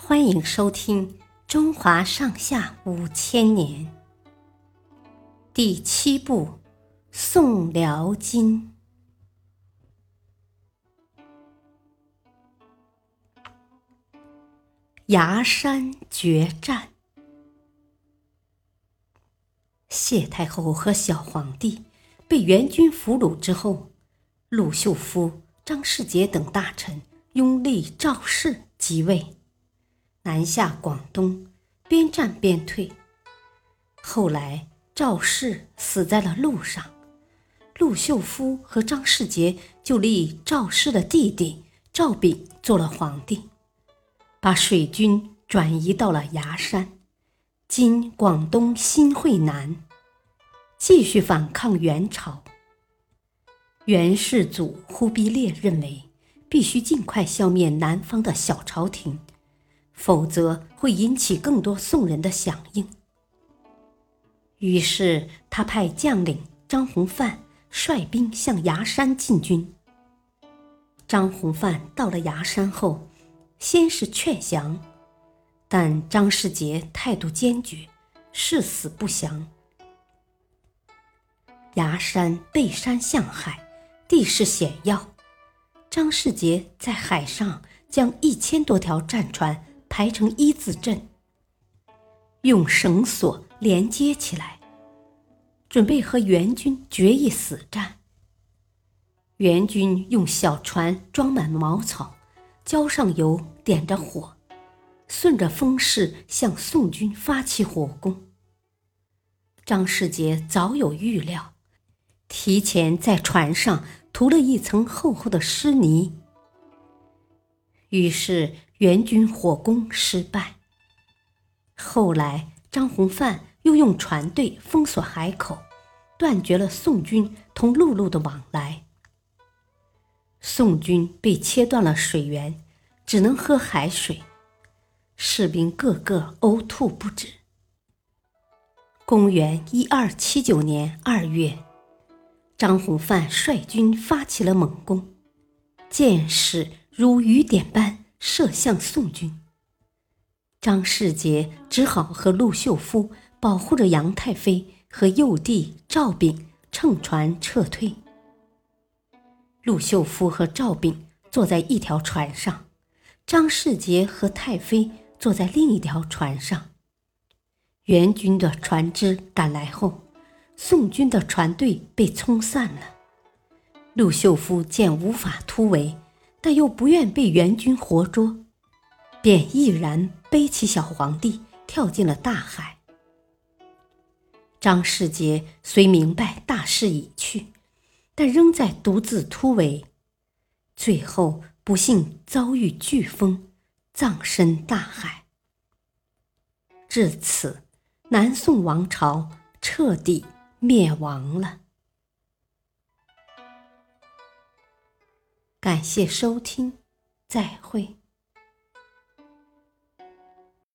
欢迎收听《中华上下五千年》第七部《宋辽金》。崖山决战，谢太后和小皇帝被元军俘虏之后，陆秀夫、张世杰等大臣拥立赵氏即位。南下广东，边战边退。后来赵氏死在了路上，陆秀夫和张世杰就立赵氏的弟弟赵昺做了皇帝，把水军转移到了崖山（今广东新会南），继续反抗元朝。元世祖忽必烈认为，必须尽快消灭南方的小朝廷。否则会引起更多宋人的响应。于是他派将领张弘范率兵向崖山进军。张弘范到了崖山后，先是劝降，但张世杰态度坚决，誓死不降。崖山背山向海，地势险要，张世杰在海上将一千多条战船。排成一字阵，用绳索连接起来，准备和元军决一死战。元军用小船装满茅草，浇上油，点着火，顺着风势向宋军发起火攻。张世杰早有预料，提前在船上涂了一层厚厚的湿泥，于是。元军火攻失败。后来，张弘范又用船队封锁海口，断绝了宋军同陆路的往来。宋军被切断了水源，只能喝海水，士兵个个呕吐不止。公元一二七九年二月，张弘范率军发起了猛攻，箭矢如雨点般。射向宋军，张世杰只好和陆秀夫保护着杨太妃和幼弟赵炳乘船撤退。陆秀夫和赵炳坐在一条船上，张世杰和太妃坐在另一条船上。元军的船只赶来后，宋军的船队被冲散了。陆秀夫见无法突围。但又不愿被元军活捉，便毅然背起小皇帝跳进了大海。张世杰虽明白大势已去，但仍在独自突围，最后不幸遭遇飓风，葬身大海。至此，南宋王朝彻底灭亡了。感谢收听，再会。